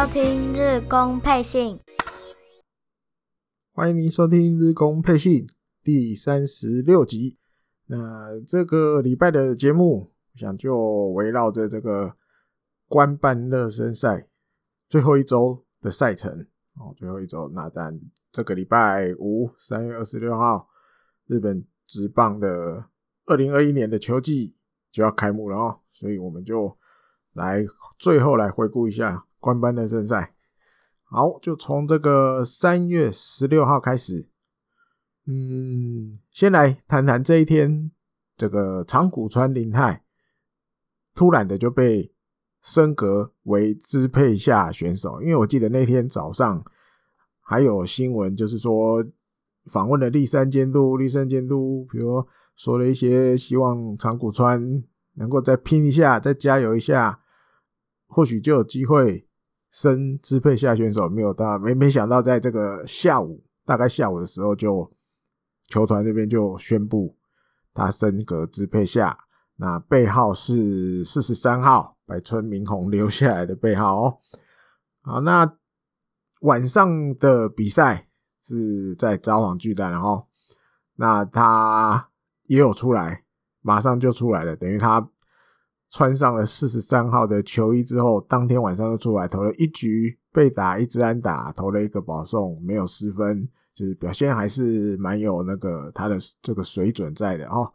收听日工配信，欢迎您收听日工配信第三十六集。那这个礼拜的节目，我想就围绕着这个官办热身赛最后一周的赛程哦，最后一周。那但这个礼拜五，三月二十六号，日本职棒的二零二一年的球季就要开幕了哦，所以我们就。来，最后来回顾一下官班的正赛。好，就从这个三月十六号开始。嗯，先来谈谈这一天，这个长谷川林太突然的就被升格为支配下选手，因为我记得那天早上还有新闻，就是说访问了立山监督，立山监督比如说了一些希望长谷川能够再拼一下，再加油一下。或许就有机会升支配下选手，没有到没没想到，在这个下午，大概下午的时候，就球团这边就宣布他升格支配下，那背号是四十三号，百村明宏留下来的背号哦。好，那晚上的比赛是在札幌巨蛋，然后那他也有出来，马上就出来了，等于他。穿上了四十三号的球衣之后，当天晚上就出来投了一局，被打一支安打，投了一个保送，没有失分，就是表现还是蛮有那个他的这个水准在的哦。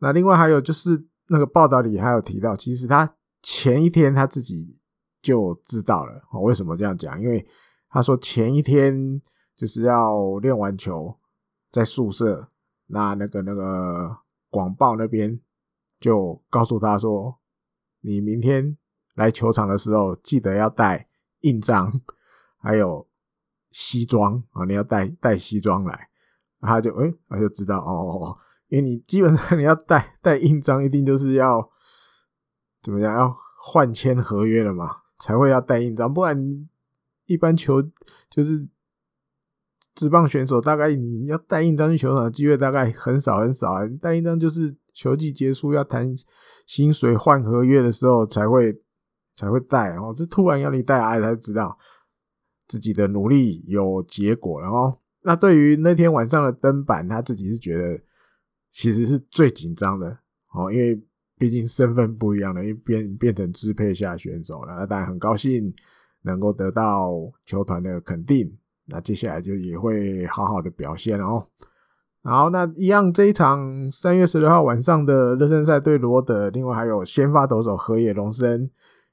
那另外还有就是那个报道里还有提到，其实他前一天他自己就知道了哦。为什么这样讲？因为他说前一天就是要练完球，在宿舍，那那个那个广报那边就告诉他说。你明天来球场的时候，记得要带印章，还有西装啊！你要带带西装来，他就诶、他就知道哦哦哦，因为你基本上你要带带印章，一定就是要怎么样，要换签合约了嘛，才会要带印章，不然一般球就是职棒选手，大概你要带印章去球场的机会大概很少很少啊，带印章就是。球季结束要谈薪水换合约的时候才会才会带哦，这突然要你带啊，才知道自己的努力有结果了哦。那对于那天晚上的登板，他自己是觉得其实是最紧张的哦，因为毕竟身份不一样了，因为变变成支配下选手了，那当然很高兴能够得到球团的肯定，那接下来就也会好好的表现哦。好，那一样这一场三月十六号晚上的热身赛对罗德，另外还有先发投手河野龙生，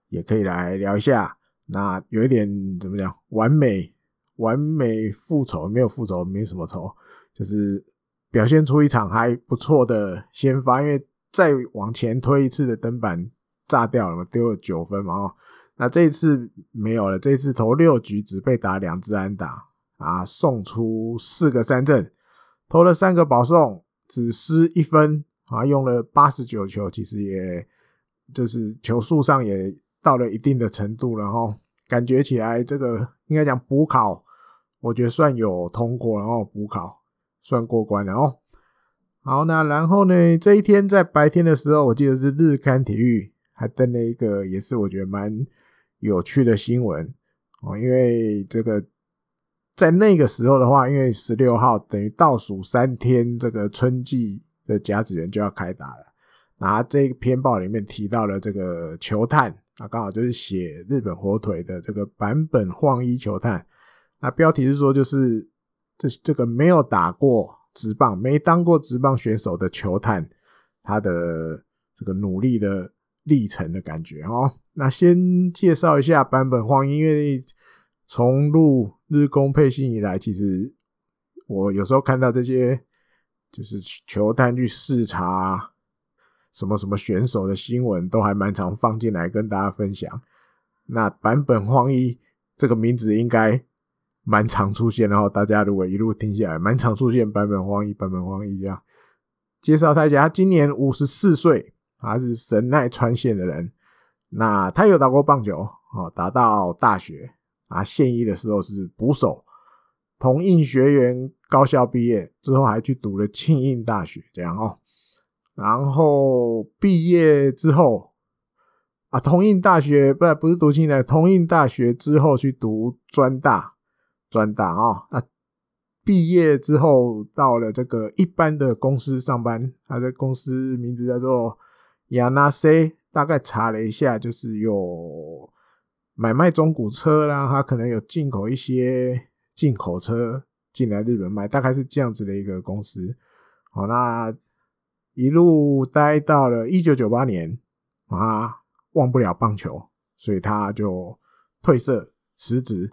也可以来聊一下。那有一点怎么讲？完美完美复仇，没有复仇，没什么仇，就是表现出一场还不错的先发。因为再往前推一次的登板炸掉了嘛，丢了九分嘛。哦，那这一次没有了，这一次投六局只被打两支安打啊，送出四个三振。投了三个保送，只失一分啊！用了八十九球，其实也就是球速上也到了一定的程度了哈。感觉起来这个应该讲补考，我觉得算有通过，然后补考算过关了哦。好，那然后呢？这一天在白天的时候，我记得是日刊体育还登了一个，也是我觉得蛮有趣的新闻哦，因为这个。在那个时候的话，因为十六号等于倒数三天，这个春季的甲子园就要开打了。那这篇报里面提到了这个球探，那刚好就是写日本火腿的这个坂本晃一球探。那标题是说，就是这这个没有打过职棒、没当过职棒选手的球探，他的这个努力的历程的感觉哦。那先介绍一下坂本晃一，因为。从入日工配信以来，其实我有时候看到这些就是球探去视察什么什么选手的新闻，都还蛮常放进来跟大家分享。那坂本荒一这个名字应该蛮常出现，然后大家如果一路听下来，蛮常出现坂本荒一、坂本荒一这样介绍他一下。他今年五十四岁，他是神奈川县的人。那他有打过棒球，哦，打到大学。啊，现役的时候是捕手，同应学员高校毕业之后，还去读了庆应大学，这样哦。然后毕业之后，啊，同应大学不不是读清大，同应大学之后去读专大，专大啊啊，毕业之后到了这个一般的公司上班，他的公司名字叫做亚纳西，大概查了一下，就是有买卖中古车啦，他可能有进口一些进口车进来日本卖，大概是这样子的一个公司。好，那一路待到了一九九八年啊。忘不了棒球，所以他就退社辞职，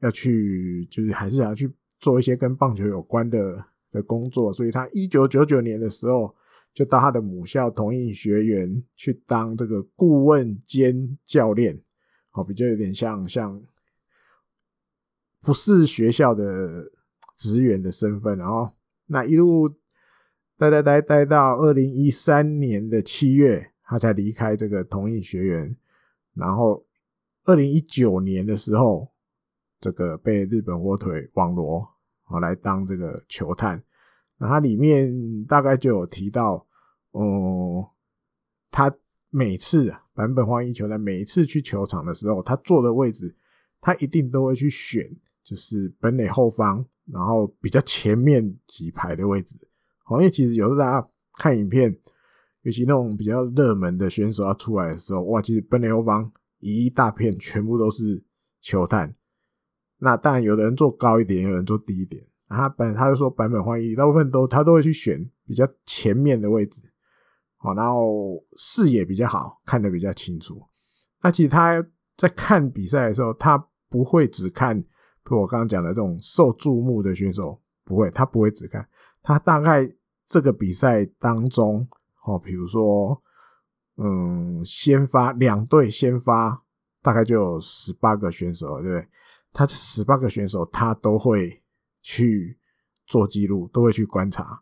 要去就是还是想要去做一些跟棒球有关的的工作。所以他一九九九年的时候，就到他的母校同应学园去当这个顾问兼教练，哦，比较有点像像不是学校的职员的身份。然后那一路待待待待到二零一三年的七月。他才离开这个同一学员，然后二零一九年的时候，这个被日本火腿网罗，啊，来当这个球探。那他里面大概就有提到，哦、他每次啊，版本花一球探每一次去球场的时候，他坐的位置，他一定都会去选，就是本垒后方，然后比较前面几排的位置。好，因为其实有时候大家看影片。尤其那种比较热门的选手要出来的时候，哇，其实本垒后方一大片全部都是球探。那当然，有的人坐高一点，有人坐低一点。他本他就说版本花一，大部分都他都会去选比较前面的位置，好，然后视野比较好，看得比较清楚。那其实他在看比赛的时候，他不会只看，比如我刚刚讲的这种受注目的选手，不会，他不会只看，他大概这个比赛当中。哦，比如说，嗯，先发两队先发，大概就有十八个选手，对不对？他这十八个选手，他都会去做记录，都会去观察。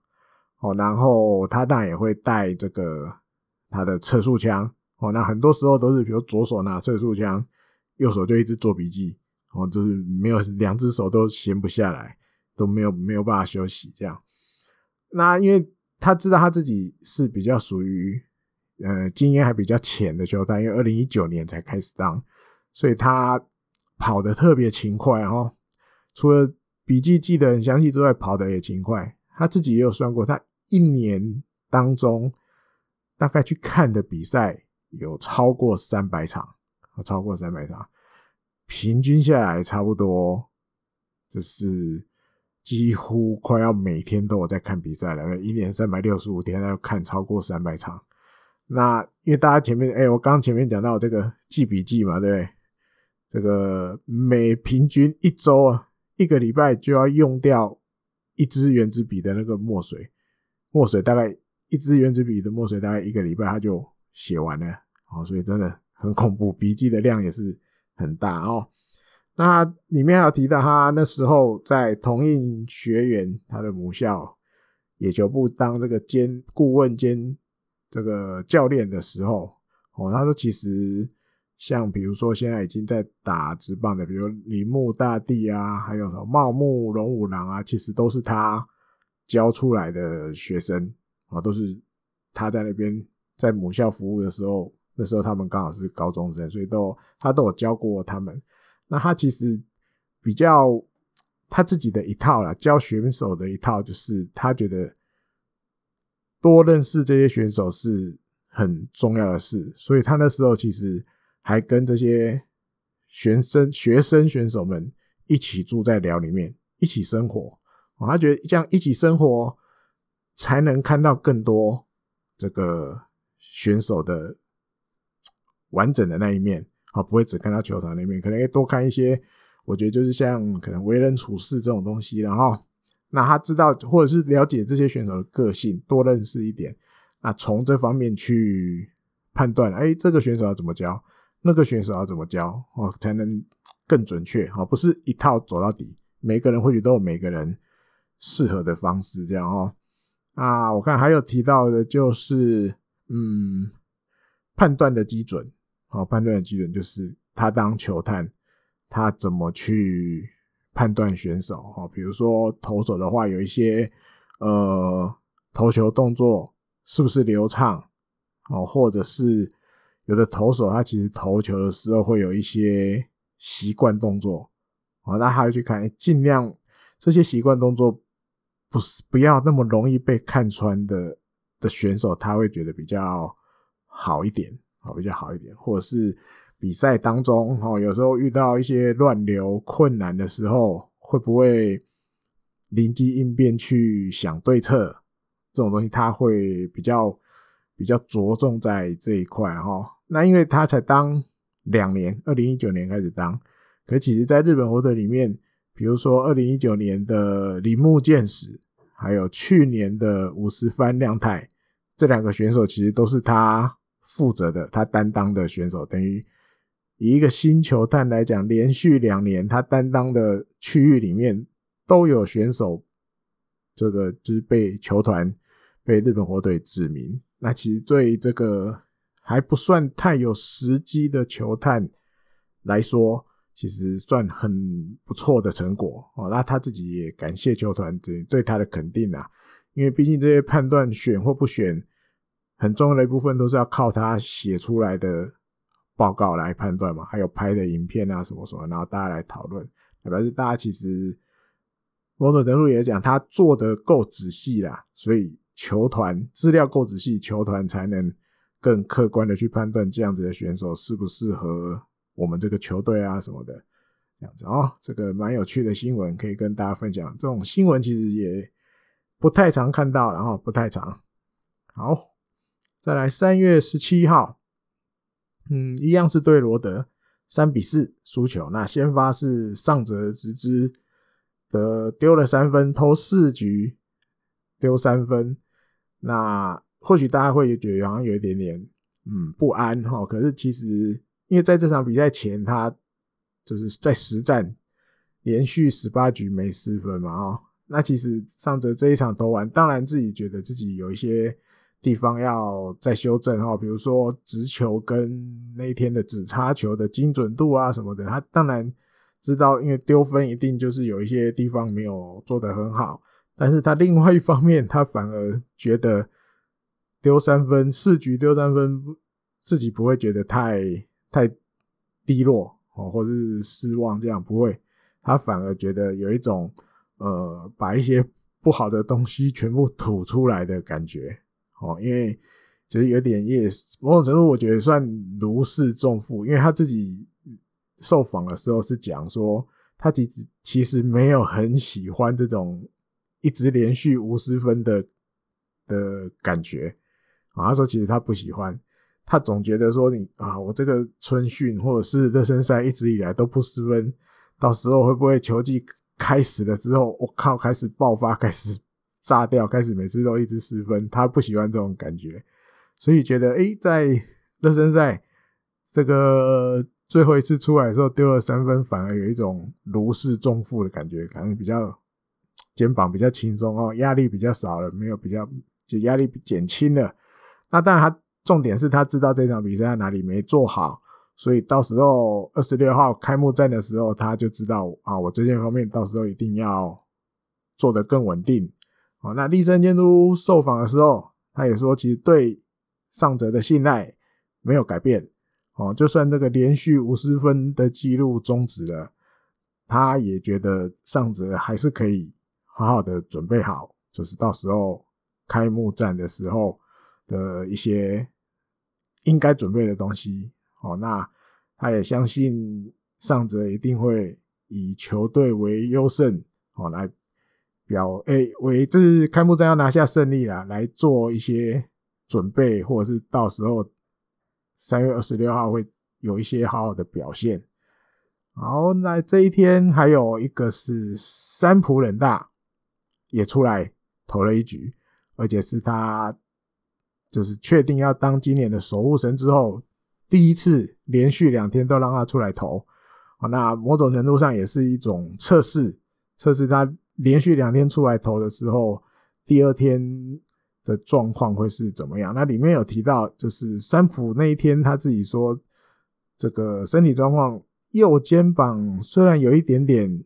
哦，然后他当然也会带这个他的测速枪。哦，那很多时候都是，比如左手拿测速枪，右手就一直做笔记。哦，就是没有两只手都闲不下来，都没有没有办法休息这样。那因为。他知道他自己是比较属于呃经验还比较浅的球探，因为二零一九年才开始当，所以他跑得特别勤快，哦除了笔记记得很详细之外，跑得也勤快。他自己也有算过，他一年当中大概去看的比赛有超过三百场，超过三百场，平均下来差不多就是。几乎快要每天都有在看比赛了，一年三百六十五天要看超过三百场。那因为大家前面，哎、我刚前面讲到这个记笔记嘛，对不对？这个每平均一周啊，一个礼拜就要用掉一支原子笔的那个墨水，墨水大概一支原子笔的墨水大概一个礼拜他就写完了，哦，所以真的很恐怖，笔记的量也是很大哦。那里面还有提到，他那时候在同应学员，他的母校野球部当这个兼顾问兼这个教练的时候，哦，他说其实像比如说现在已经在打直棒的，比如铃木大地啊，还有什么茂木荣五郎啊，其实都是他教出来的学生啊，都是他在那边在母校服务的时候，那时候他们刚好是高中生，所以都他都有教过他们。那他其实比较他自己的一套啦，教选手的一套，就是他觉得多认识这些选手是很重要的事，所以他那时候其实还跟这些学生、学生选手们一起住在寮里面，一起生活。他觉得这样一起生活才能看到更多这个选手的完整的那一面。啊，不会只看到球场那一面，可能会多看一些。我觉得就是像可能为人处事这种东西，然后那他知道或者是了解这些选手的个性，多认识一点，那从这方面去判断，哎，这个选手要怎么教，那个选手要怎么教，哦，才能更准确。哦，不是一套走到底，每个人或许都有每个人适合的方式，这样哦。啊，我看还有提到的就是，嗯，判断的基准。好，判断的基准就是他当球探，他怎么去判断选手？哈，比如说投手的话，有一些呃投球动作是不是流畅？哦，或者是有的投手他其实投球的时候会有一些习惯动作，哦，那还要去看，尽量这些习惯动作不是不要那么容易被看穿的的选手，他会觉得比较好一点，啊，比较好一点，或者是比赛当中，哈，有时候遇到一些乱流困难的时候，会不会灵机应变去想对策？这种东西他会比较比较着重在这一块哈。那因为他才当两年，二零一九年开始当，可其实在日本火腿里面，比如说二零一九年的铃木健史，还有去年的五十番亮太，这两个选手其实都是他负责的，他担当的选手，等于以一个新球探来讲，连续两年他担当的区域里面都有选手，这个就是被球团。被日本火腿指名，那其实对这个还不算太有时机的球探来说，其实算很不错的成果哦。那他自己也感谢球团对对他的肯定啊，因为毕竟这些判断选或不选，很重要的一部分都是要靠他写出来的报告来判断嘛，还有拍的影片啊什么什么，然后大家来讨论，表示大家其实某种程度也讲他做得够仔细啦，所以。球团资料够仔细，球团才能更客观的去判断这样子的选手适不适合我们这个球队啊什么的，这样子哦，这个蛮有趣的新闻可以跟大家分享。这种新闻其实也不太常看到，然后不太常。好，再来三月十七号，嗯，一样是对罗德三比四输球。那先发是上泽直之的丢了三分，投四局丢三分。那或许大家会觉得好像有一点点嗯不安哈，可是其实因为在这场比赛前，他就是在实战连续十八局没失分嘛啊，那其实上泽这一场投完，当然自己觉得自己有一些地方要再修正哈，比如说直球跟那天的直插球的精准度啊什么的，他当然知道，因为丢分一定就是有一些地方没有做得很好。但是他另外一方面，他反而觉得丢三分，四局丢三分，自己不会觉得太太低落哦，或是失望，这样不会。他反而觉得有一种呃，把一些不好的东西全部吐出来的感觉哦，因为其实有点也某种程度，我觉得算如释重负，因为他自己受访的时候是讲说，他其实其实没有很喜欢这种。一直连续无失分的的感觉啊，他说其实他不喜欢，他总觉得说你啊，我这个春训或者是热身赛一直以来都不失分，到时候会不会球季开始了之后，我靠，开始爆发，开始炸掉，开始每次都一直失分，他不喜欢这种感觉，所以觉得诶，在热身赛这个最后一次出来的时候丢了三分，反而有一种如释重负的感觉，感觉比较。肩膀比较轻松哦，压力比较少了，没有比较就压力减轻了。那当然，他重点是他知道这场比赛在哪里没做好，所以到时候二十六号开幕战的时候，他就知道啊，我这件方面到时候一定要做得更稳定。哦，那立山监督受访的时候，他也说，其实对上泽的信赖没有改变。哦，就算这个连续五十分的记录终止了，他也觉得上泽还是可以。好好的准备好，就是到时候开幕战的时候的一些应该准备的东西。哦，那他也相信上泽一定会以球队为优胜，哦，来表诶为这是开幕战要拿下胜利啦，来做一些准备，或者是到时候三月二十六号会有一些好好的表现。好，那这一天还有一个是三浦稔大。也出来投了一局，而且是他就是确定要当今年的守护神之后，第一次连续两天都让他出来投。那某种程度上也是一种测试，测试他连续两天出来投的时候，第二天的状况会是怎么样。那里面有提到，就是三浦那一天他自己说，这个身体状况，右肩膀虽然有一点点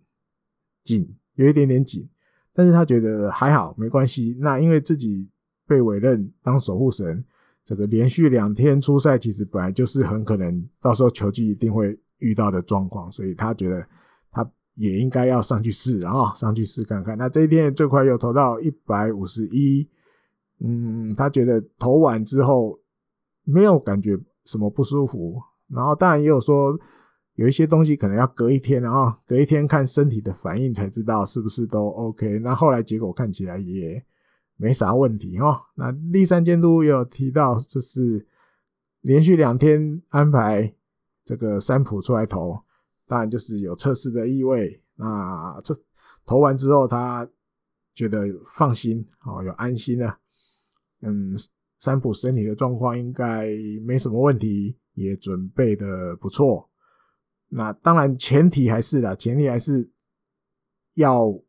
紧，有一点点紧。但是他觉得还好，没关系。那因为自己被委任当守护神，这个连续两天出赛，其实本来就是很可能到时候球季一定会遇到的状况，所以他觉得他也应该要上去试，然后上去试看看。那这一天最快又投到一百五十一，嗯，他觉得投完之后没有感觉什么不舒服，然后当然也有说有一些东西可能要隔一天，然后隔一天看身体的反应才知道是不是都 OK。那后来结果看起来也。没啥问题哦。那立山监督也有提到，就是连续两天安排这个三浦出来投，当然就是有测试的意味。那这投完之后，他觉得放心哦，有安心了。嗯，三浦身体的状况应该没什么问题，也准备的不错。那当然前提还是啦，前提还是要。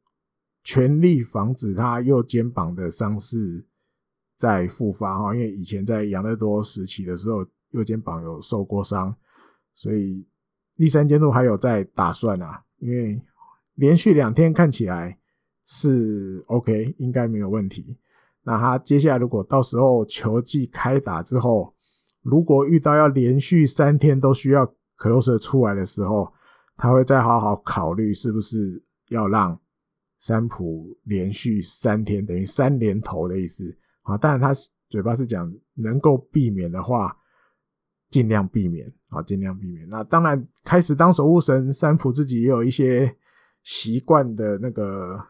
全力防止他右肩膀的伤势再复发哈，因为以前在养乐多时期的时候，右肩膀有受过伤，所以立山监督还有在打算啊，因为连续两天看起来是 OK，应该没有问题。那他接下来如果到时候球季开打之后，如果遇到要连续三天都需要 closer 出来的时候，他会再好好考虑是不是要让。三浦连续三天等于三连投的意思啊，当然他嘴巴是讲能够避免的话，尽量避免啊，尽量避免。那当然开始当守护神，三浦自己也有一些习惯的那个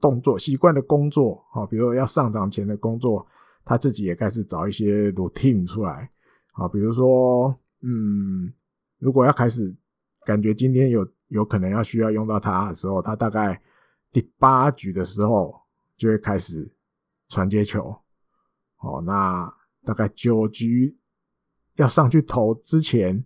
动作，习惯的工作啊，比如要上涨前的工作，他自己也开始找一些 routine 出来啊，比如说，嗯，如果要开始感觉今天有。有可能要需要用到他的时候，他大概第八局的时候就会开始传接球。哦，那大概九局要上去投之前，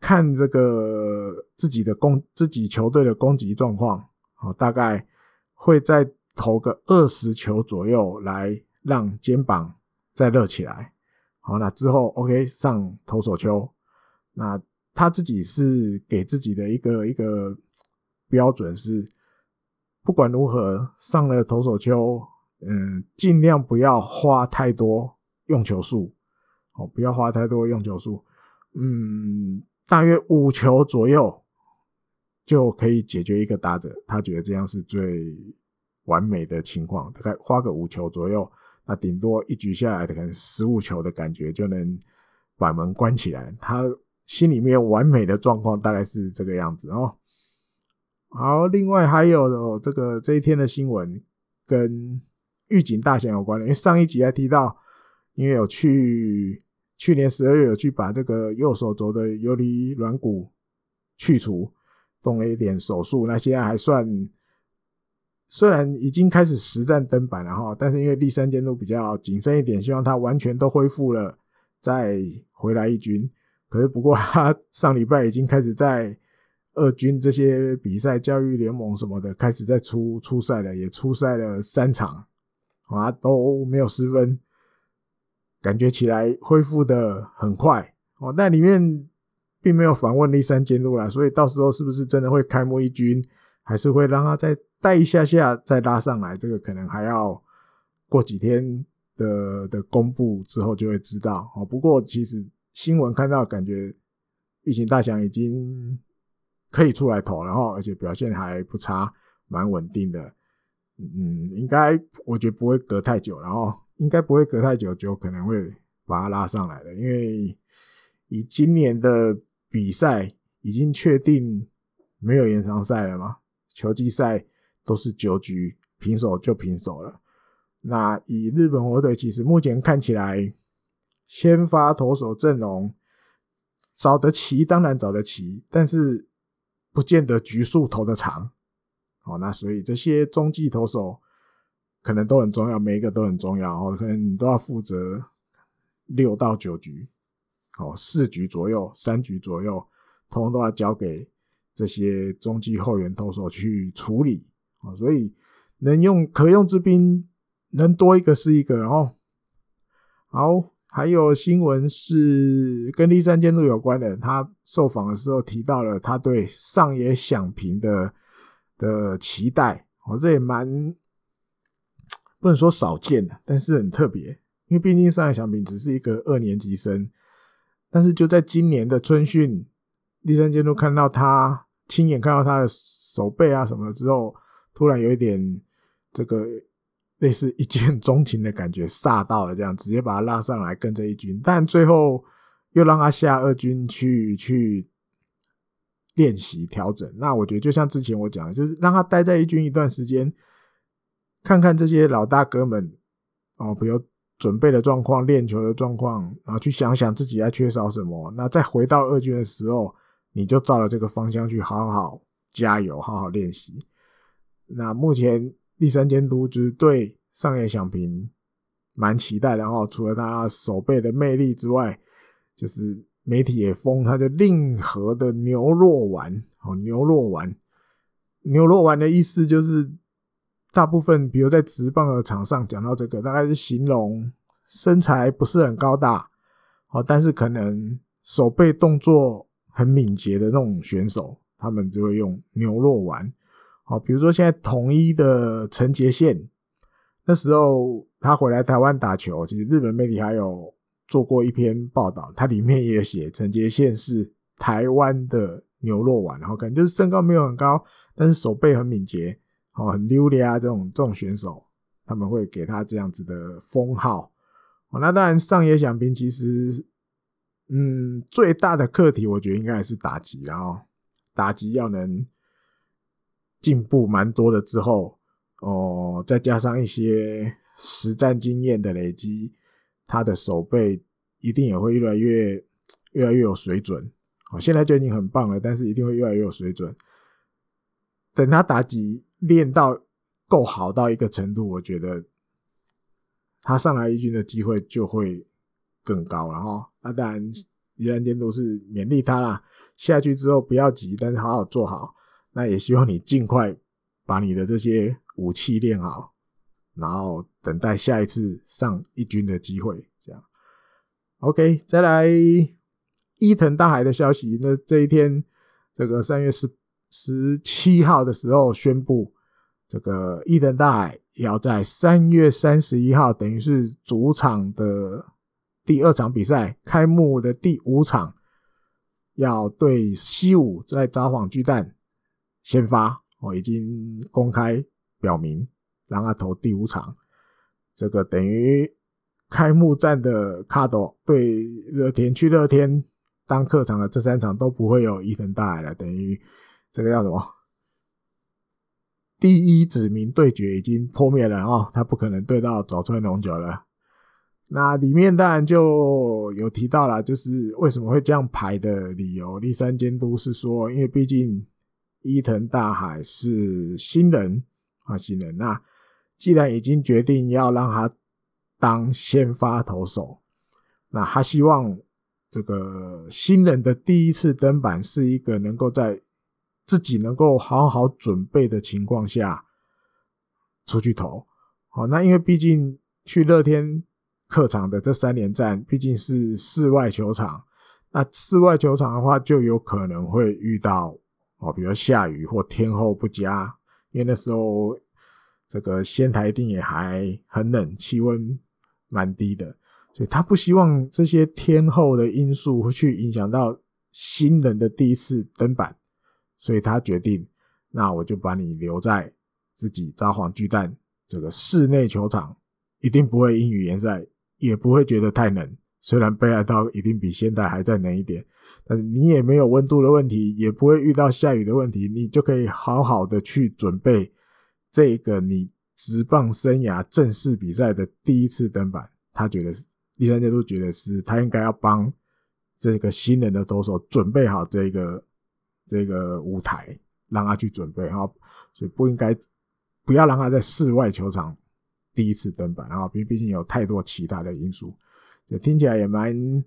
看这个自己的攻，自己球队的攻击状况。哦，大概会再投个二十球左右，来让肩膀再热起来。好，那之后 OK 上投手球。那。他自己是给自己的一个一个标准是，不管如何上了投手丘，嗯，尽量不要花太多用球数，哦，不要花太多用球数，嗯，大约五球左右就可以解决一个打者，他觉得这样是最完美的情况，大概花个五球左右，那顶多一局下来可能十五球的感觉就能把门关起来，他。心里面完美的状况大概是这个样子哦。好，另外还有这个这一天的新闻跟预警大选有关的，因为上一集还提到，因为有去去年十二月有去把这个右手肘的游离软骨去除，动了一点手术，那现在还算，虽然已经开始实战登板了哈，但是因为第三监督比较谨慎一点，希望他完全都恢复了再回来一军。可是，不过他 上礼拜已经开始在二军这些比赛、教育联盟什么的开始在出出赛了，也出赛了三场，啊，都没有失分，感觉起来恢复的很快哦。但里面并没有访问栗山监督啦，所以到时候是不是真的会开幕一军，还是会让他再带一下下再拉上来？这个可能还要过几天的的公布之后就会知道哦。不过其实。新闻看到，感觉疫情大翔已经可以出来投，然后而且表现还不差，蛮稳定的。嗯，应该我觉得不会隔太久，然后应该不会隔太久就可能会把他拉上来了，因为以今年的比赛已经确定没有延长赛了嘛，球季赛都是九局平手就平手了。那以日本火腿其实目前看起来。先发投手阵容找得齐，当然找得齐，但是不见得局数投得长。哦，那所以这些中继投手可能都很重要，每一个都很重要哦，可能你都要负责六到九局，哦，四局左右，三局左右，通通都要交给这些中继后援投手去处理。哦，所以能用可用之兵能多一个是一个，哦，好。还有新闻是跟立山监督有关的，他受访的时候提到了他对上野响平的的期待，哦，这也蛮不能说少见的，但是很特别，因为毕竟上野响平只是一个二年级生，但是就在今年的春训，立山监督看到他亲眼看到他的手背啊什么的之后，突然有一点这个类似一见钟情的感觉，煞到了这样，直接把他拉上来跟着一军，但最后又让他下二军去去。练习调整，那我觉得就像之前我讲的，就是让他待在一军一段时间，看看这些老大哥们哦，比如准备的状况、练球的状况，然后去想想自己还缺少什么。那再回到二军的时候，你就照着这个方向去好好加油、好好练习。那目前第三监督就是对上野响平蛮期待，然后除了他手背的魅力之外，就是。媒体也封他的令和的牛肉丸，哦，牛肉丸，牛肉丸的意思就是，大部分比如在直棒的场上讲到这个，大概是形容身材不是很高大，哦，但是可能手背动作很敏捷的那种选手，他们就会用牛肉丸，哦，比如说现在统一的陈杰宪，那时候他回来台湾打球，其实日本媒体还有。做过一篇报道，它里面也写陈杰宪是台湾的牛肉丸，然后可能就是身高没有很高，但是手背很敏捷，哦，很溜的啊，这种这种选手，他们会给他这样子的封号。哦，那当然上野响平其实，嗯，最大的课题我觉得应该还是打击，然后打击要能进步蛮多的之后，哦，再加上一些实战经验的累积。他的手背一定也会越来越越来越有水准，哦，现在就已经很棒了，但是一定会越来越有水准。等他打击练到够好到一个程度，我觉得他上来一军的机会就会更高了哈。那当然，立山监督是勉励他啦，下去之后不要急，但是好好做好。那也希望你尽快把你的这些武器练好。然后等待下一次上一军的机会，这样。OK，再来伊藤大海的消息。那这一天，这个三月十十七号的时候宣布，这个伊藤大海要在三月三十一号，等于是主场的第二场比赛开幕的第五场，要对西武在札幌巨蛋先发。我已经公开表明。让他投第五场，这个等于开幕战的卡斗对乐天去乐天当客场的这三场都不会有伊藤大海了，等于这个叫什么？第一指名对决已经破灭了哦，他不可能对到早川龙九了。那里面当然就有提到了，就是为什么会这样排的理由。立山监督是说，因为毕竟伊藤大海是新人啊，新人那。既然已经决定要让他当先发投手，那他希望这个新人的第一次登板是一个能够在自己能够好好准备的情况下出去投。好，那因为毕竟去乐天客场的这三连战毕竟是室外球场，那室外球场的话就有可能会遇到哦，比如下雨或天候不佳，因为那时候。这个仙台一定也还很冷，气温蛮低的，所以他不希望这些天候的因素会去影响到新人的第一次登板，所以他决定，那我就把你留在自己札幌巨蛋这个室内球场，一定不会阴雨炎晒，也不会觉得太冷。虽然北海道一定比仙台还再冷一点，但是你也没有温度的问题，也不会遇到下雨的问题，你就可以好好的去准备。这个你职棒生涯正式比赛的第一次登板，他觉得是立山监督觉得是他应该要帮这个新人的投手准备好这个这个舞台，让他去准备哈，所以不应该不要让他在室外球场第一次登板啊，毕毕竟有太多其他的因素，这听起来也蛮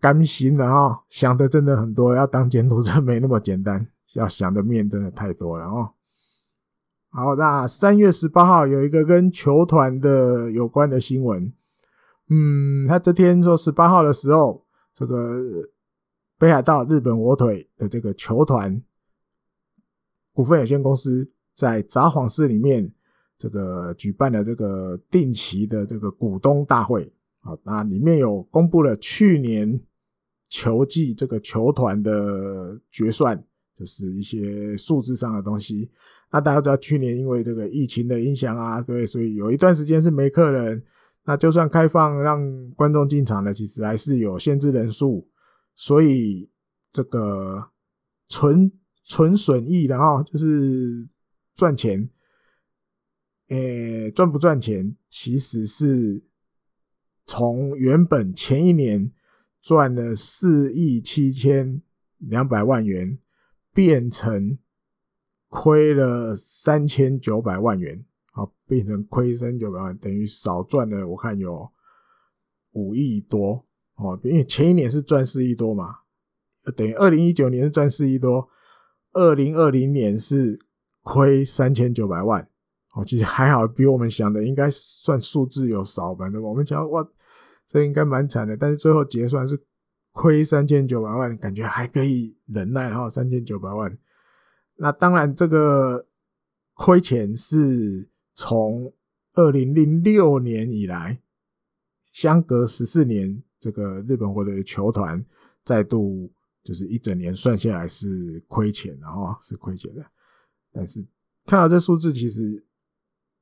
甘心的哈，想的真的很多，要当监督真没那么简单，要想的面真的太多了哦。好，那三月十八号有一个跟球团的有关的新闻。嗯，他这天说十八号的时候，这个北海道日本火腿的这个球团股份有限公司在札幌市里面这个举办了这个定期的这个股东大会好，那里面有公布了去年球季这个球团的决算，就是一些数字上的东西。那大家知道去年因为这个疫情的影响啊，对，所以有一段时间是没客人。那就算开放让观众进场了，其实还是有限制人数，所以这个纯纯损益，然后就是赚钱。诶，赚不赚钱，其实是从原本前一年赚了四亿七千两百万元，变成亏了三千九百万元，好，变成亏三千九百万，等于少赚了我看有五亿多哦，因为前一年是赚四亿多嘛，等于二零一九年是赚四亿多，二零二零年是亏三千九百万。哦，其实还好，比我们想的应该算数字有少吧？对吧？我们想哇，这应该蛮惨的，但是最后结算是亏三千九百万，感觉还可以忍耐哈，三千九百万。那当然，这个亏钱是从二零零六年以来，相隔十四年，这个日本火腿的球团再度就是一整年算下来是亏钱的哈，是亏钱的。但是看到这数字，其实。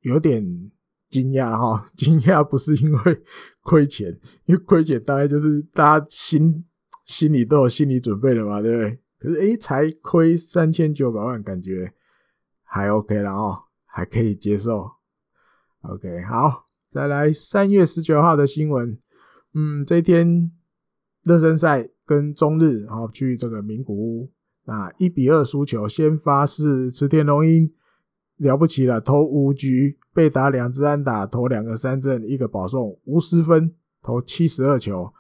有点惊讶哈，惊讶不是因为亏钱，因为亏钱大概就是大家心心里都有心理准备了嘛，对不对？可是诶，才亏三千九百万，感觉还 OK 了哦，还可以接受。OK，好，再来三月十九号的新闻，嗯，这一天热身赛跟中日然后去这个名古屋，那一比二输球，先发是池田龙鹰。了不起了，投五局被打两支安打，投两个三振，一个保送，无失分，投七十二球。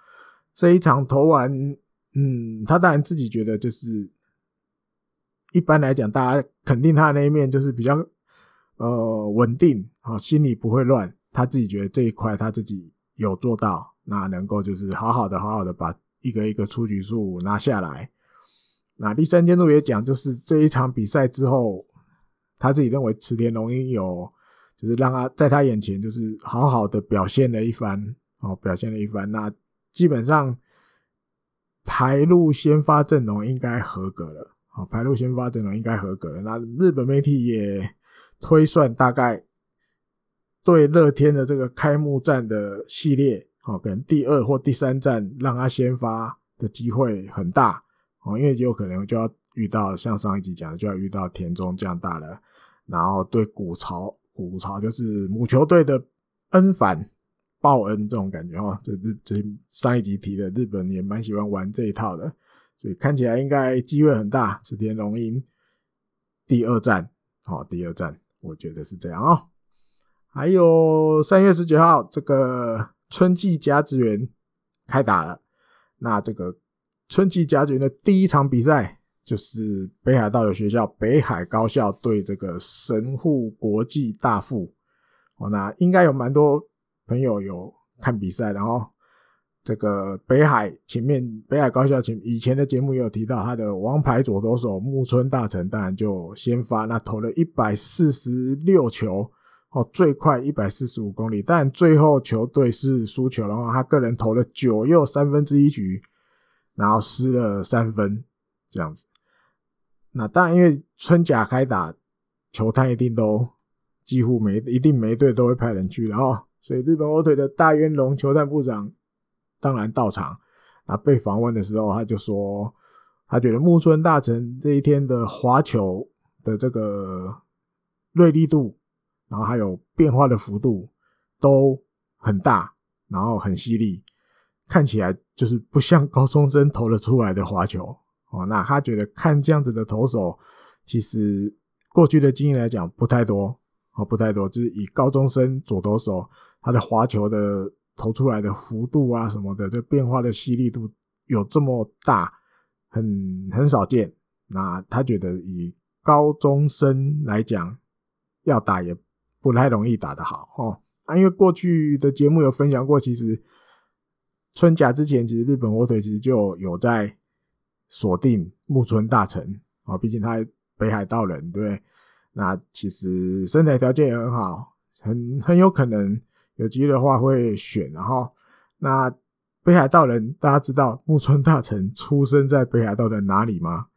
这一场投完，嗯，他当然自己觉得就是，一般来讲，大家肯定他那一面就是比较呃稳定啊，心里不会乱。他自己觉得这一块他自己有做到，那能够就是好好的、好好的把一个一个出局数拿下来。那第三监督也讲，就是这一场比赛之后。他自己认为池田龙一有，就是让他在他眼前就是好好的表现了一番，哦，表现了一番。那基本上排入先发阵容应该合格了，好，排入先发阵容应该合格了。那日本媒体也推算，大概对乐天的这个开幕战的系列，哦，可能第二或第三战让他先发的机会很大，哦，因为有可能就要遇到像上一集讲的，就要遇到田中这样大了。然后对古潮，古潮就是母球队的恩反报恩这种感觉哈，这日这上一集提的日本也蛮喜欢玩这一套的，所以看起来应该机会很大。池田龙鹰第二战，好，第二战，我觉得是这样啊。还有三月十九号这个春季甲子园开打了，那这个春季甲子园的第一场比赛。就是北海道的学校北海高校对这个神户国际大富，哦，那应该有蛮多朋友有看比赛，然后这个北海前面北海高校前以前的节目也有提到他的王牌左投手木村大成，当然就先发，那投了一百四十六球，哦，最快一百四十五公里，但最后球队是输球然后，他个人投了九又三分之一局，然后失了三分，这样子。那当然，因为春甲开打，球探一定都几乎每一定每一队都会派人去的哦。所以日本火腿的大渊龙球探部长当然到场。那被访问的时候，他就说，他觉得木村大成这一天的滑球的这个锐利度，然后还有变化的幅度都很大，然后很犀利，看起来就是不像高中生投得出来的滑球。那他觉得看这样子的投手，其实过去的经验来讲不太多，哦，不太多，就是以高中生左投手他的滑球的投出来的幅度啊什么的，这变化的犀利度有这么大，很很少见。那他觉得以高中生来讲，要打也不太容易打得好哦。啊，因为过去的节目有分享过，其实春甲之前，其实日本火腿其实就有在。锁定木村大成啊，毕竟他北海道人，对不对？那其实身材条件也很好，很很有可能有机会的话会选。然后，那北海道人大家知道木村大臣出生在北海道的哪里吗？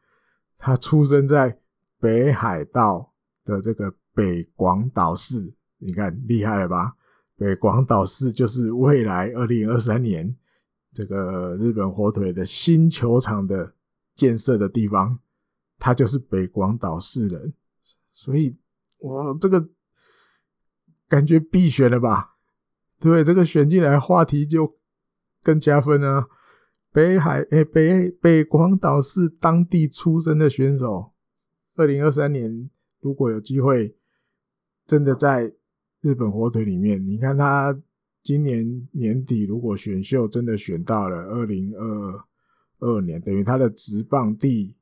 他出生在北海道的这个北广岛市，你看厉害了吧？北广岛市就是未来二零二三年这个日本火腿的新球场的建设的地方，他就是北广岛市人，所以我这个感觉必选了吧？对，这个选进来话题就更加分啊！北海诶、北北广岛市当地出生的选手，二零二三年如果有机会，真的在。日本火腿里面，你看他今年年底如果选秀真的选到了二零二二年，等于他的职棒第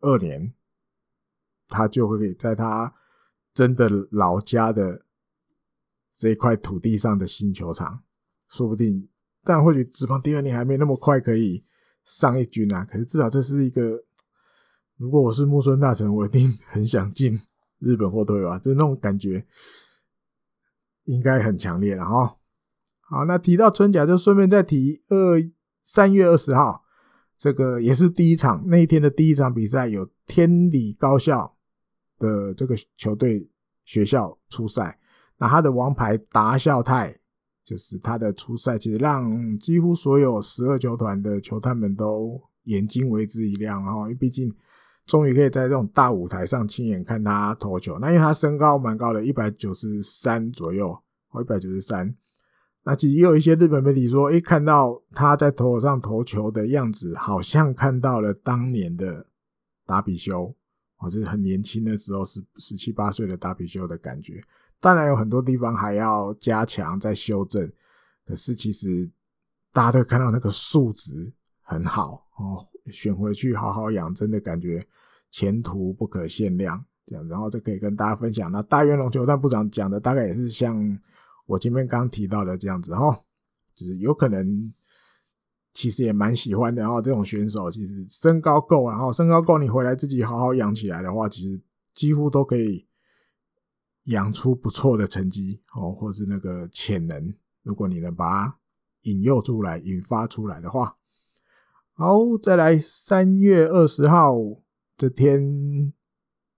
二年，他就会在他真的老家的这一块土地上的新球场，说不定，但或许职棒第二年还没那么快可以上一军啊。可是至少这是一个，如果我是木村大臣，我一定很想进日本火腿吧，就那种感觉。应该很强烈了哈。好，那提到春甲，就顺便再提二三月二十号，这个也是第一场那一天的第一场比赛，有天理高校的这个球队学校出赛。那他的王牌达孝太，就是他的出赛，其实让几乎所有十二球团的球探们都眼睛为之一亮哈，因为毕竟。终于可以在这种大舞台上亲眼看他投球。那因为他身高蛮高的，一百九十三左右，哦，一百九十三。那其实也有一些日本媒体说，一，看到他在头上投球的样子，好像看到了当年的达比修，哦，就是很年轻的时候，十十七八岁的达比修的感觉。当然有很多地方还要加强、再修正。可是其实大家都看到那个数值很好哦。选回去好好养，真的感觉前途不可限量。这样，然后这可以跟大家分享。那大元龙球探部长讲的大概也是像我前面刚提到的这样子哈，就是有可能其实也蛮喜欢的。然后这种选手其实身高够，然后身高够，你回来自己好好养起来的话，其实几乎都可以养出不错的成绩哦，或是那个潜能。如果你能把它引诱出来、引发出来的话。好，再来三月二十号这天，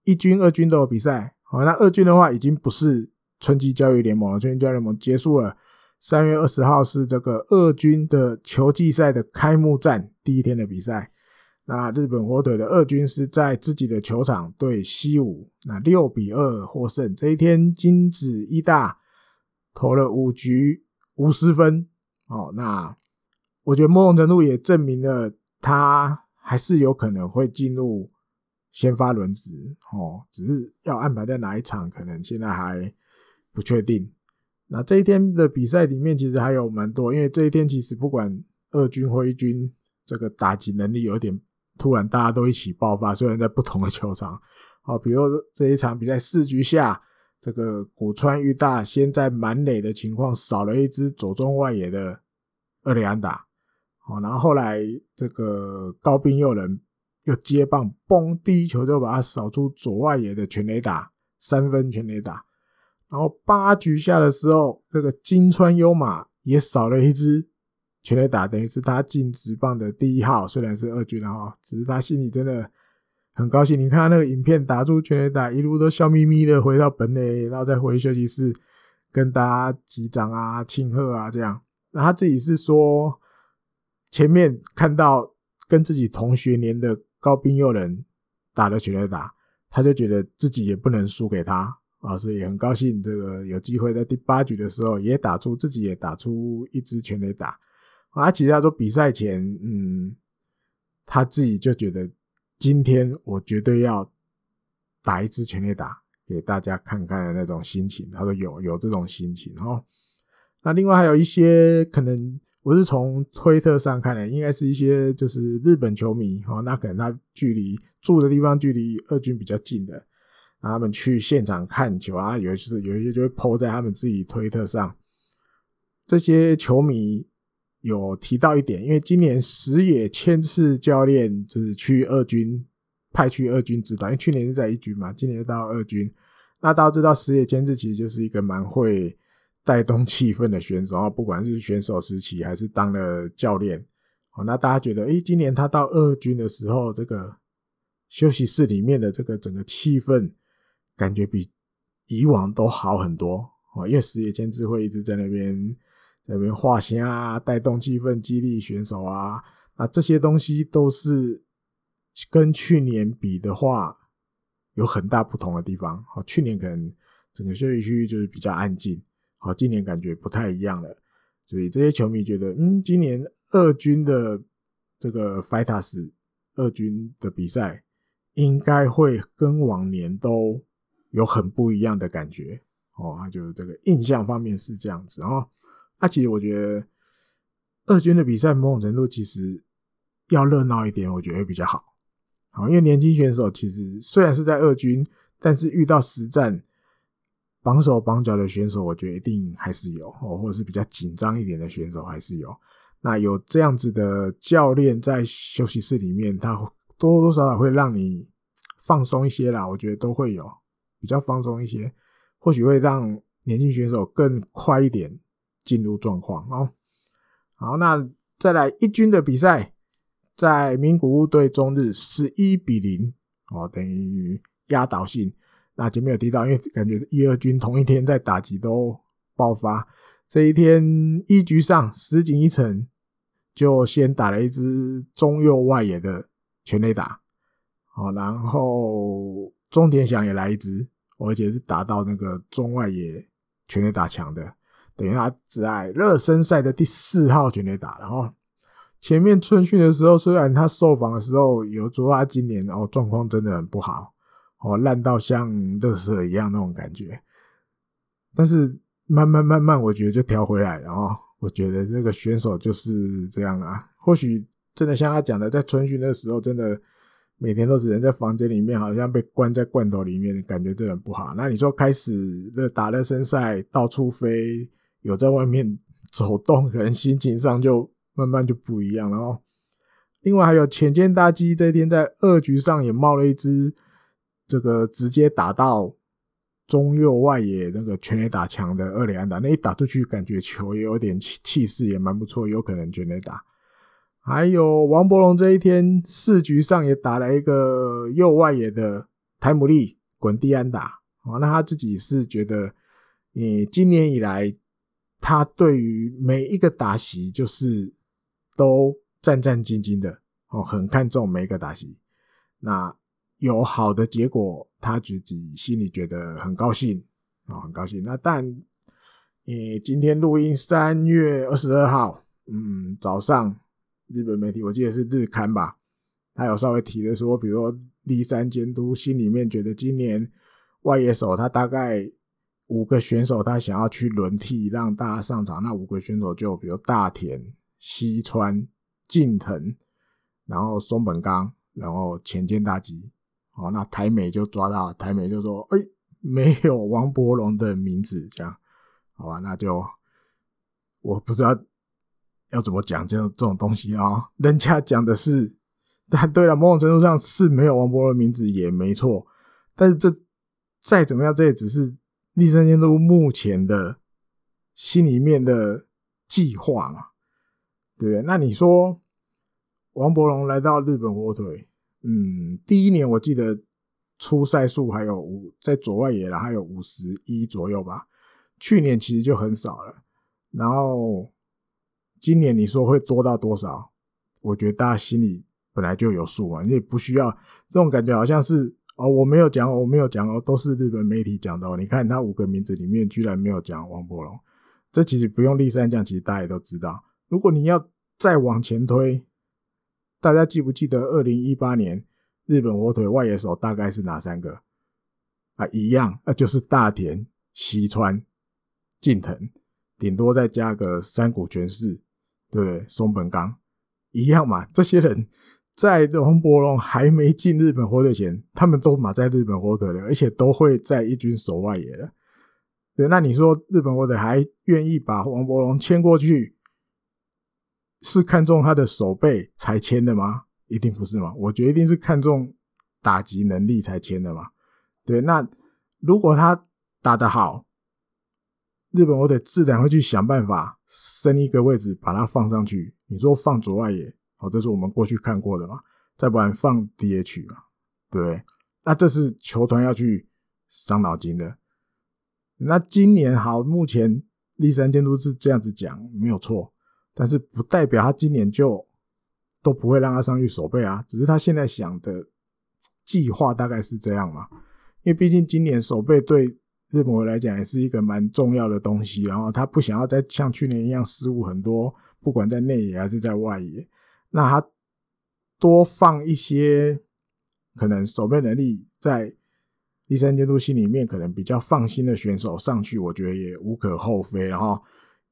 一军、二军都有比赛。好，那二军的话已经不是春季交易联盟，春季交易联盟结束了。三月二十号是这个二军的球季赛的开幕战第一天的比赛。那日本火腿的二军是在自己的球场对西武，那六比二获胜。这一天金子一大投了五局无失分。哦，那。我觉得某种程度也证明了他还是有可能会进入先发轮值哦，只是要安排在哪一场，可能现在还不确定。那这一天的比赛里面，其实还有蛮多，因为这一天其实不管二军或一军，这个打击能力有点突然，大家都一起爆发，虽然在不同的球场。好，比如这一场比赛四局下，这个古川裕大先在满垒的情况少了一支左中外野的二垒安打。好，然后后来这个高滨祐人又接棒，嘣，第一球就把他扫出左外野的全垒打，三分全垒打。然后八局下的时候，这个金川优马也少了一支全垒打，等于是他进职棒的第一号。虽然是二军了哈，只是他心里真的很高兴。你看他那个影片，打出全垒打，一路都笑眯眯的回到本垒，然后再回休息室跟大家击掌啊、庆贺啊这样。那他自己是说。前面看到跟自己同学年的高滨祐人打了全垒打，他就觉得自己也不能输给他啊，所以也很高兴这个有机会在第八局的时候也打出自己也打出一支全垒打。啊，其实他说比赛前，嗯，他自己就觉得今天我绝对要打一支全垒打给大家看看的那种心情。他说有有这种心情哦。那另外还有一些可能。我是从推特上看的，应该是一些就是日本球迷哦，那可能他距离住的地方距离二军比较近的，他们去现场看球啊，有些有一些就会 po 在他们自己推特上。这些球迷有提到一点，因为今年石野千次教练就是去二军派去二军指导，因为去年是在一军嘛，今年到二军，那大家知道石野千次其实就是一个蛮会带动气氛的选手啊，不管是选手时期还是当了教练，哦，那大家觉得，诶，今年他到二军的时候，这个休息室里面的这个整个气氛，感觉比以往都好很多哦，因为石野谦治会一直在那边在那边画线啊，带动气氛，激励选手啊，那这些东西都是跟去年比的话。有很大不同的地方，哦，去年可能整个休息区就是比较安静，好，今年感觉不太一样了，所以这些球迷觉得，嗯，今年二军的这个 Fighters 二军的比赛应该会跟往年都有很不一样的感觉，哦，他就这个印象方面是这样子哦，那其实我觉得二军的比赛某种程度其实要热闹一点，我觉得会比较好。好，因为年轻选手其实虽然是在二军，但是遇到实战绑手绑脚的选手，我觉得一定还是有哦，或者是比较紧张一点的选手还是有。那有这样子的教练在休息室里面，他多多少少会让你放松一些啦。我觉得都会有比较放松一些，或许会让年轻选手更快一点进入状况哦。好，那再来一军的比赛。在名古屋对中日十一比零哦，等于压倒性。那前面有提到，因为感觉一二军同一天在打击都爆发。这一天一局上，石井一成就先打了一支中右外野的全垒打，好，然后中田翔也来一支，而且是打到那个中外野全垒打墙的，等于他只在热身赛的第四号全垒打，然后。前面春训的时候，虽然他受访的时候有说他今年哦状况真的很不好，哦烂到像乐色一样那种感觉，但是慢慢慢慢，我觉得就调回来了哦。我觉得这个选手就是这样啊。或许真的像他讲的，在春训的时候，真的每天都只能在房间里面，好像被关在罐头里面，感觉这很不好。那你说开始的打热身赛，到处飞，有在外面走动，可能心情上就。慢慢就不一样了哦。另外还有浅见大基这天在二局上也冒了一支，这个直接打到中右外野那个全垒打墙的二垒安打，那一打出去感觉球也有点气气势，也蛮不错，有可能全垒打。还有王柏融这一天四局上也打了一个右外野的台姆利滚地安打，哦，那他自己是觉得，你今年以来他对于每一个打席就是。都战战兢兢的哦，很看重每一个打席。那有好的结果，他自己心里觉得很高兴啊，很高兴。那但，你今天录音三月二十二号，嗯，早上日本媒体我记得是日刊吧，他有稍微提的说，比如说立山监督心里面觉得今年外野手他大概五个选手他想要去轮替让大家上场，那五个选手就比如大田。西川、近藤，然后松本刚，然后浅间大吉，好，那台美就抓到，台美就说，哎、没有王柏融的名字，这样，好吧，那就我不知道要怎么讲这种这种东西啊、人家讲的是，但对了，某种程度上是没有王博的名字也没错，但是这再怎么样，这也只是立身监督目前的心里面的计划嘛。对不对？那你说王博龙来到日本火腿，嗯，第一年我记得出赛数还有五，在左外野了，还有五十一左右吧。去年其实就很少了，然后今年你说会多到多少？我觉得大家心里本来就有数嘛，你也不需要这种感觉，好像是哦，我没有讲，我没有讲哦，都是日本媒体讲的。你看他五个名字里面居然没有讲王柏融，这其实不用立山讲，其实大家也都知道。如果你要再往前推，大家记不记得二零一八年日本火腿外野手大概是哪三个？啊，一样，那就是大田、西川、近藤，顶多再加个山谷全是，对？松本刚一样嘛。这些人在王柏融还没进日本火腿前，他们都马在日本火腿了，而且都会在一军守外野了。对，那你说日本火腿还愿意把王柏融签过去？是看中他的守备才签的吗？一定不是嘛？我觉得一定是看中打击能力才签的嘛。对，那如果他打得好，日本我得自然会去想办法升一个位置把它放上去。你说放左外野，哦，这是我们过去看过的嘛？再不然放 DH 嘛，对不对？那这是球团要去伤脑筋的。那今年好，目前栗山监督是这样子讲，没有错，但是不代表他今年就都不会让他上去守备啊。只是他现在想的计划大概是这样嘛，因为毕竟今年守备对日本来讲也是一个蛮重要的东西，然后他不想要再像去年一样失误很多，不管在内野还是在外野，那他多放一些。可能守备能力在医生监督心里面可能比较放心的选手上去，我觉得也无可厚非。然后，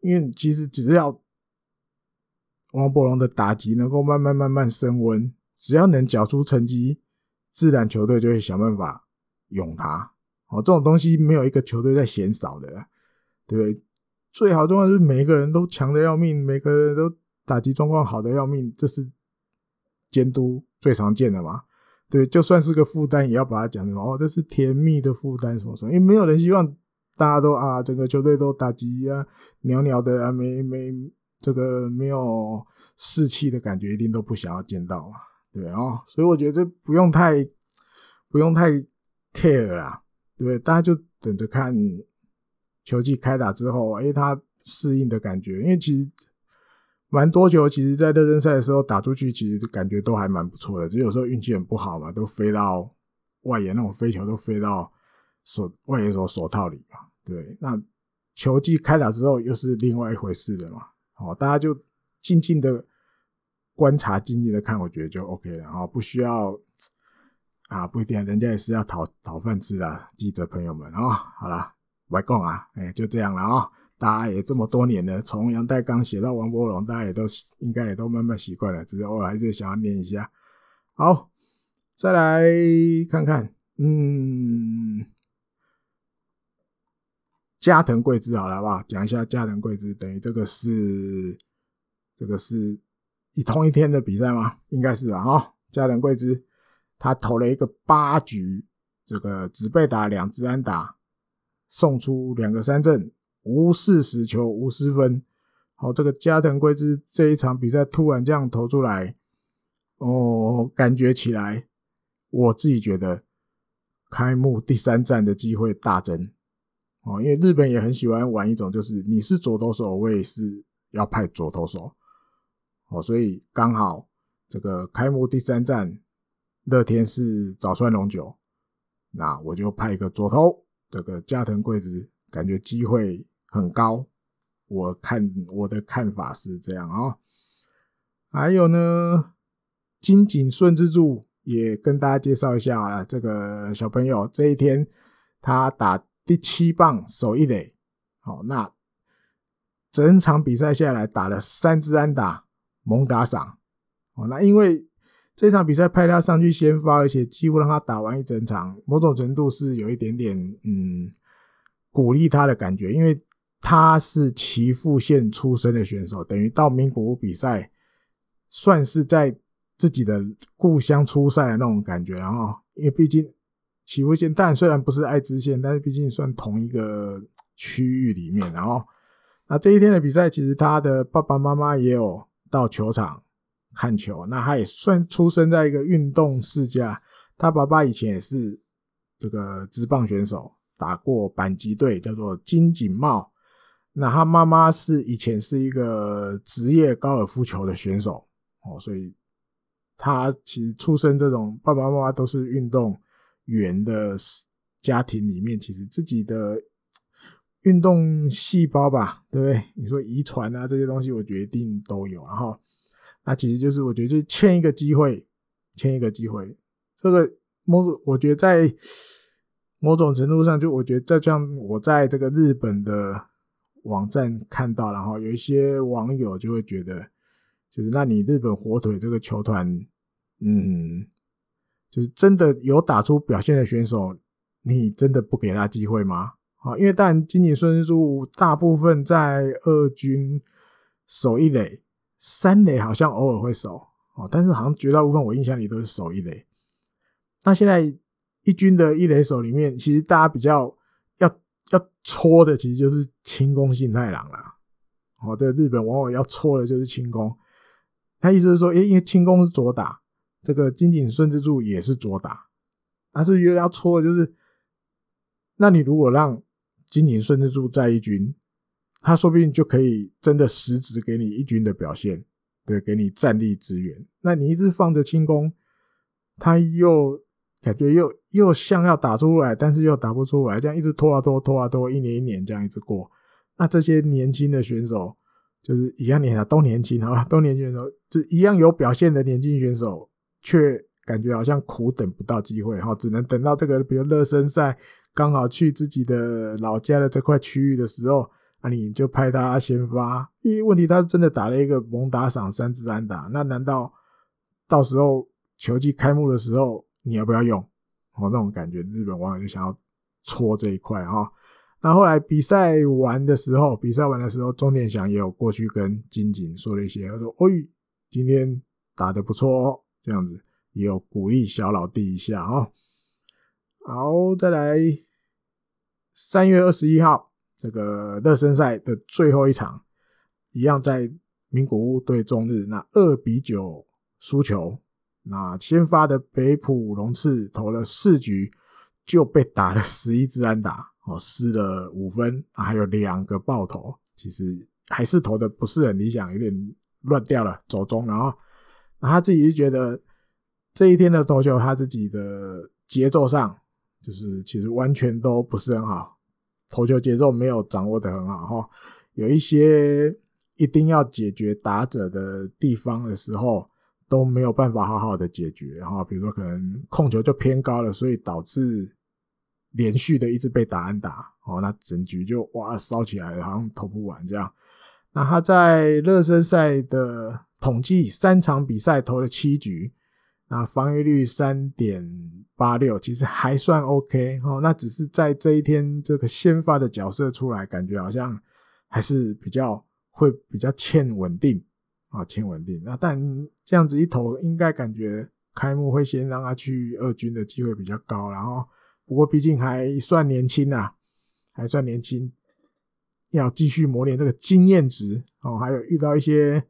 因为其实只要王柏融的打击能够慢慢慢慢升温，只要能缴出成绩，自然球队就会想办法用他。哦，这种东西没有一个球队在嫌少的，对不对？最好状况是每一个人都强的要命，每个人都打击状况好的要命，这是监督最常见的嘛。对，就算是个负担，也要把它讲成哦，这是甜蜜的负担，什么什么，因为没有人希望大家都啊，整个球队都打击啊，鸟鸟的啊，没没这个没有士气的感觉，一定都不想要见到嘛，对啊、哦，所以我觉得这不用太不用太 care 啦，对，大家就等着看球季开打之后，哎，他适应的感觉，因为其实。蛮多球，其实，在热身赛的时候打出去，其实感觉都还蛮不错的。只有时候运气很不好嘛，都飞到外野，那种飞球都飞到手外野手手套里嘛。对，那球季开打之后又是另外一回事的嘛。好，大家就静静的观察，静静的看，我觉得就 OK 了啊，不需要啊，不一定，人家也是要讨讨饭吃的，记者朋友们啊，好了，外公啊，哎，就这样了啊。大家也这么多年了，从杨代刚写到王柏荣，大家也都应该也都慢慢习惯了，只是偶尔还是想要念一下。好，再来看看，嗯，加藤贵之好了，好不好？讲一下加藤贵之，等于这个是这个是一同一天的比赛吗？应该是啊。哈，加藤贵之他投了一个八局，这个只被打两支安打，送出两个三振。无四死球，无失分。好，这个加藤贵之这一场比赛突然这样投出来，哦，感觉起来，我自己觉得开幕第三战的机会大增。哦，因为日本也很喜欢玩一种，就是你是左投手，我也是要派左投手。哦，所以刚好这个开幕第三战，乐天是早川龙九，那我就派一个左投，这个加藤贵子，感觉机会。很高，我看我的看法是这样啊、哦。还有呢，金井顺之助也跟大家介绍一下啊，这个小朋友这一天他打第七棒守一垒，好，那整场比赛下来打了三支安打，猛打赏。哦，那因为这场比赛派他上去先发，而且几乎让他打完一整场，某种程度是有一点点嗯鼓励他的感觉，因为。他是岐阜县出生的选手，等于到名古屋比赛，算是在自己的故乡出赛的那种感觉。然后，因为毕竟岐阜县，但虽然不是爱知县，但是毕竟算同一个区域里面。然后，那这一天的比赛，其实他的爸爸妈妈也有到球场看球。那他也算出生在一个运动世家，他爸爸以前也是这个职棒选手，打过阪急队，叫做金井茂。那他妈妈是以前是一个职业高尔夫球的选手哦，所以他其实出生这种爸爸妈妈都是运动员的家庭里面，其实自己的运动细胞吧，对不对？你说遗传啊这些东西，我决定都有。然后，那其实就是我觉得就是签一个机会，欠一个机会，这个某种我觉得在某种程度上，就我觉得在像我在这个日本的。网站看到，然后有一些网友就会觉得，就是那你日本火腿这个球团，嗯，就是真的有打出表现的选手，你真的不给他机会吗？啊，因为当然今井顺之助大部分在二军守一垒，三垒好像偶尔会守，哦，但是好像绝大部分我印象里都是守一垒。那现在一军的一垒手里面，其实大家比较要要戳的，其实就是清宫信太郎了。哦，这个日本往往要戳的就是清宫。他意思是说，因为清宫是左打，这个金井顺之助也是左打，但是又要戳的就是，那你如果让金井顺之助在一军，他说不定就可以真的实质给你一军的表现，对，给你战力支援。那你一直放着轻功，他又感觉又又像要打出来，但是又打不出来，这样一直拖啊拖，拖啊拖，一年一年这样一直过。那这些年轻的选手，就是一样年轻，都年轻啊，都年轻选手，就一样有表现的年轻选手，却感觉好像苦等不到机会哈，只能等到这个比如热身赛刚好去自己的老家的这块区域的时候。那、啊、你就派他先发，因为问题他真的打了一个猛打赏三支安打，那难道到时候球季开幕的时候你要不要用？哦，那种感觉，日本网友就想要戳这一块哈。那后来比赛完的时候，比赛完的时候，中田翔也有过去跟金井说了一些，他说：“哎，今天打得不错哦，这样子也有鼓励小老弟一下啊。”好，再来三月二十一号。这个热身赛的最后一场，一样在名古屋对中日，那二比九输球。那先发的北浦龙次投了四局，就被打了十一支安打，哦，失了五分，还有两个爆头，其实还是投的不是很理想，有点乱掉了，走中。然后，那他自己是觉得这一天的投球，他自己的节奏上，就是其实完全都不是很好。投球节奏没有掌握的很好哈，有一些一定要解决打者的地方的时候都没有办法好好的解决哈，比如说可能控球就偏高了，所以导致连续的一直被打安打哦，那整局就哇烧起来了，好像投不完这样。那他在热身赛的统计，三场比赛投了七局。那防御率三点八六，其实还算 OK 哦。那只是在这一天这个先发的角色出来，感觉好像还是比较会比较欠稳定啊，欠稳定。那但这样子一投，应该感觉开幕会先让他去二军的机会比较高。然后不过毕竟还算年轻呐，还算年轻，要继续磨练这个经验值哦。还有遇到一些。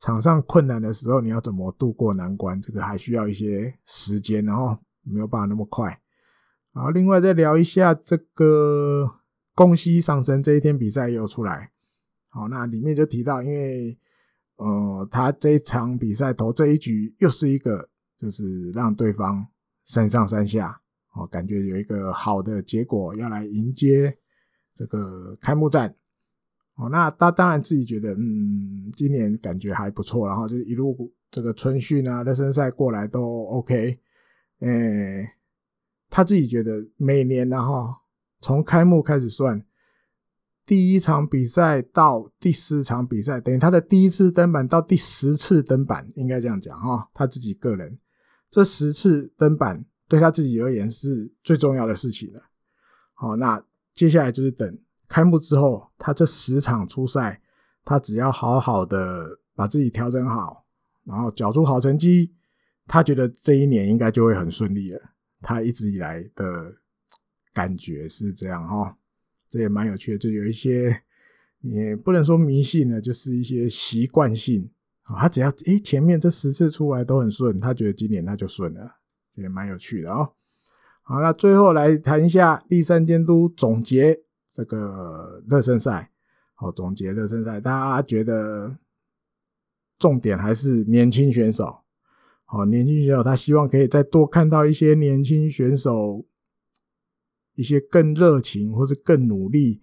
场上困难的时候，你要怎么度过难关？这个还需要一些时间，然后没有办法那么快。好，另外再聊一下这个宫西上升这一天比赛又出来。好，那里面就提到，因为呃，他这一场比赛投这一局又是一个，就是让对方三上三下，哦，感觉有一个好的结果要来迎接这个开幕战。哦，那他当然自己觉得，嗯，今年感觉还不错，然后就一路这个春训啊、热身赛过来都 OK，诶、他自己觉得每年然后从开幕开始算，第一场比赛到第十场比赛，等于他的第一次登板到第十次登板，应该这样讲哈，他自己个人这十次登板对他自己而言是最重要的事情了。好，那接下来就是等。开幕之后，他这十场初赛，他只要好好的把自己调整好，然后缴出好成绩，他觉得这一年应该就会很顺利了。他一直以来的感觉是这样哈，这也蛮有趣的。就有一些也不能说迷信呢，就是一些习惯性。他只要诶前面这十次出来都很顺，他觉得今年他就顺了，这也蛮有趣的哦。好，那最后来谈一下栗山监督总结。这个热身赛，好，总结热身赛，大家觉得重点还是年轻选手，好，年轻选手他希望可以再多看到一些年轻选手一些更热情或是更努力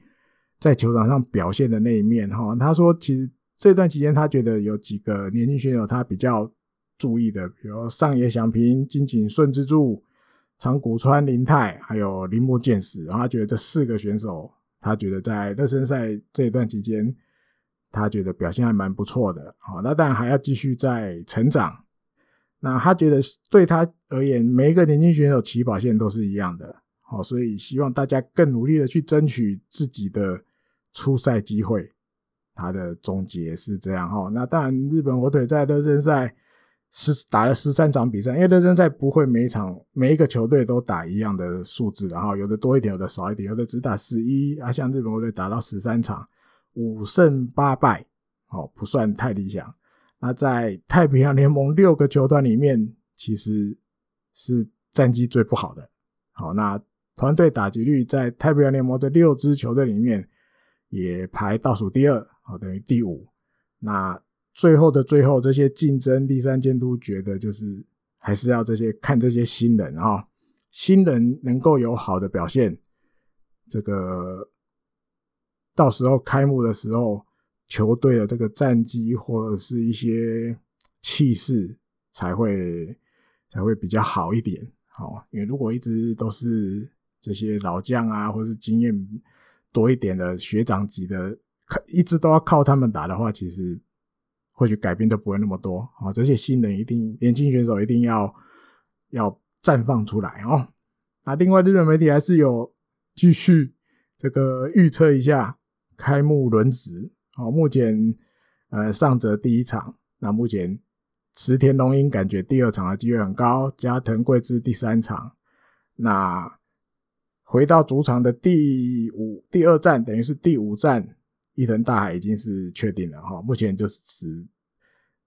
在球场上表现的那一面哈。他说，其实这段期间他觉得有几个年轻选手他比较注意的，比如上野响平、金井顺之助、长谷川林太，还有铃木健矢，然后他觉得这四个选手。他觉得在热身赛这一段期间，他觉得表现还蛮不错的。好，那当然还要继续在成长。那他觉得对他而言，每一个年轻选手起跑线都是一样的。好，所以希望大家更努力的去争取自己的出赛机会。他的总结是这样哈。那当然，日本火腿在热身赛十打了十三场比赛，因为热身赛不会每一场每一个球队都打一样的数字，然后有的多一点，有的少一点，有的只打十一啊，像日本队打到十三场，五胜八败，哦，不算太理想。那在太平洋联盟六个球团里面，其实是战绩最不好的。好，那团队打击率在太平洋联盟这六支球队里面也排倒数第二，好，等于第五。那最后的最后，这些竞争第三监督觉得就是还是要这些看这些新人啊、哦，新人能够有好的表现，这个到时候开幕的时候，球队的这个战绩或者是一些气势才会才会比较好一点。好，因为如果一直都是这些老将啊，或是经验多一点的学长级的，一直都要靠他们打的话，其实。或许改变都不会那么多啊！这些新人一定，年轻选手一定要要绽放出来哦。那另外，日本媒体还是有继续这个预测一下开幕轮值哦。目前呃上泽第一场，那目前池田龙英感觉第二场的机会很高，加藤贵志第三场。那回到主场的第五第二站，等于是第五站。伊藤大海已经是确定了哈，目前就是指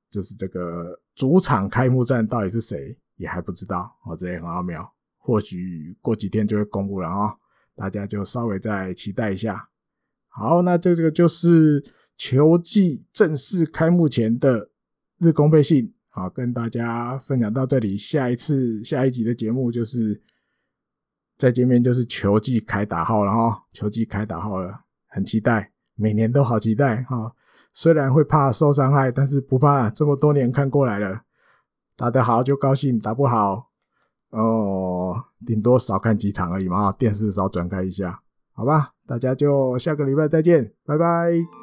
就是这个主场开幕战到底是谁也还不知道哦，这也很奥妙，或许过几天就会公布了啊，大家就稍微再期待一下。好，那这这个就是球季正式开幕前的日工配信啊，跟大家分享到这里，下一次下一集的节目就是再见面就是球季开打号了哈，球季开打号了，很期待。每年都好期待啊，虽然会怕受伤害，但是不怕了。这么多年看过来了，打得好就高兴，打不好哦，顶多少看几场而已嘛，电视少转开一下，好吧？大家就下个礼拜再见，拜拜。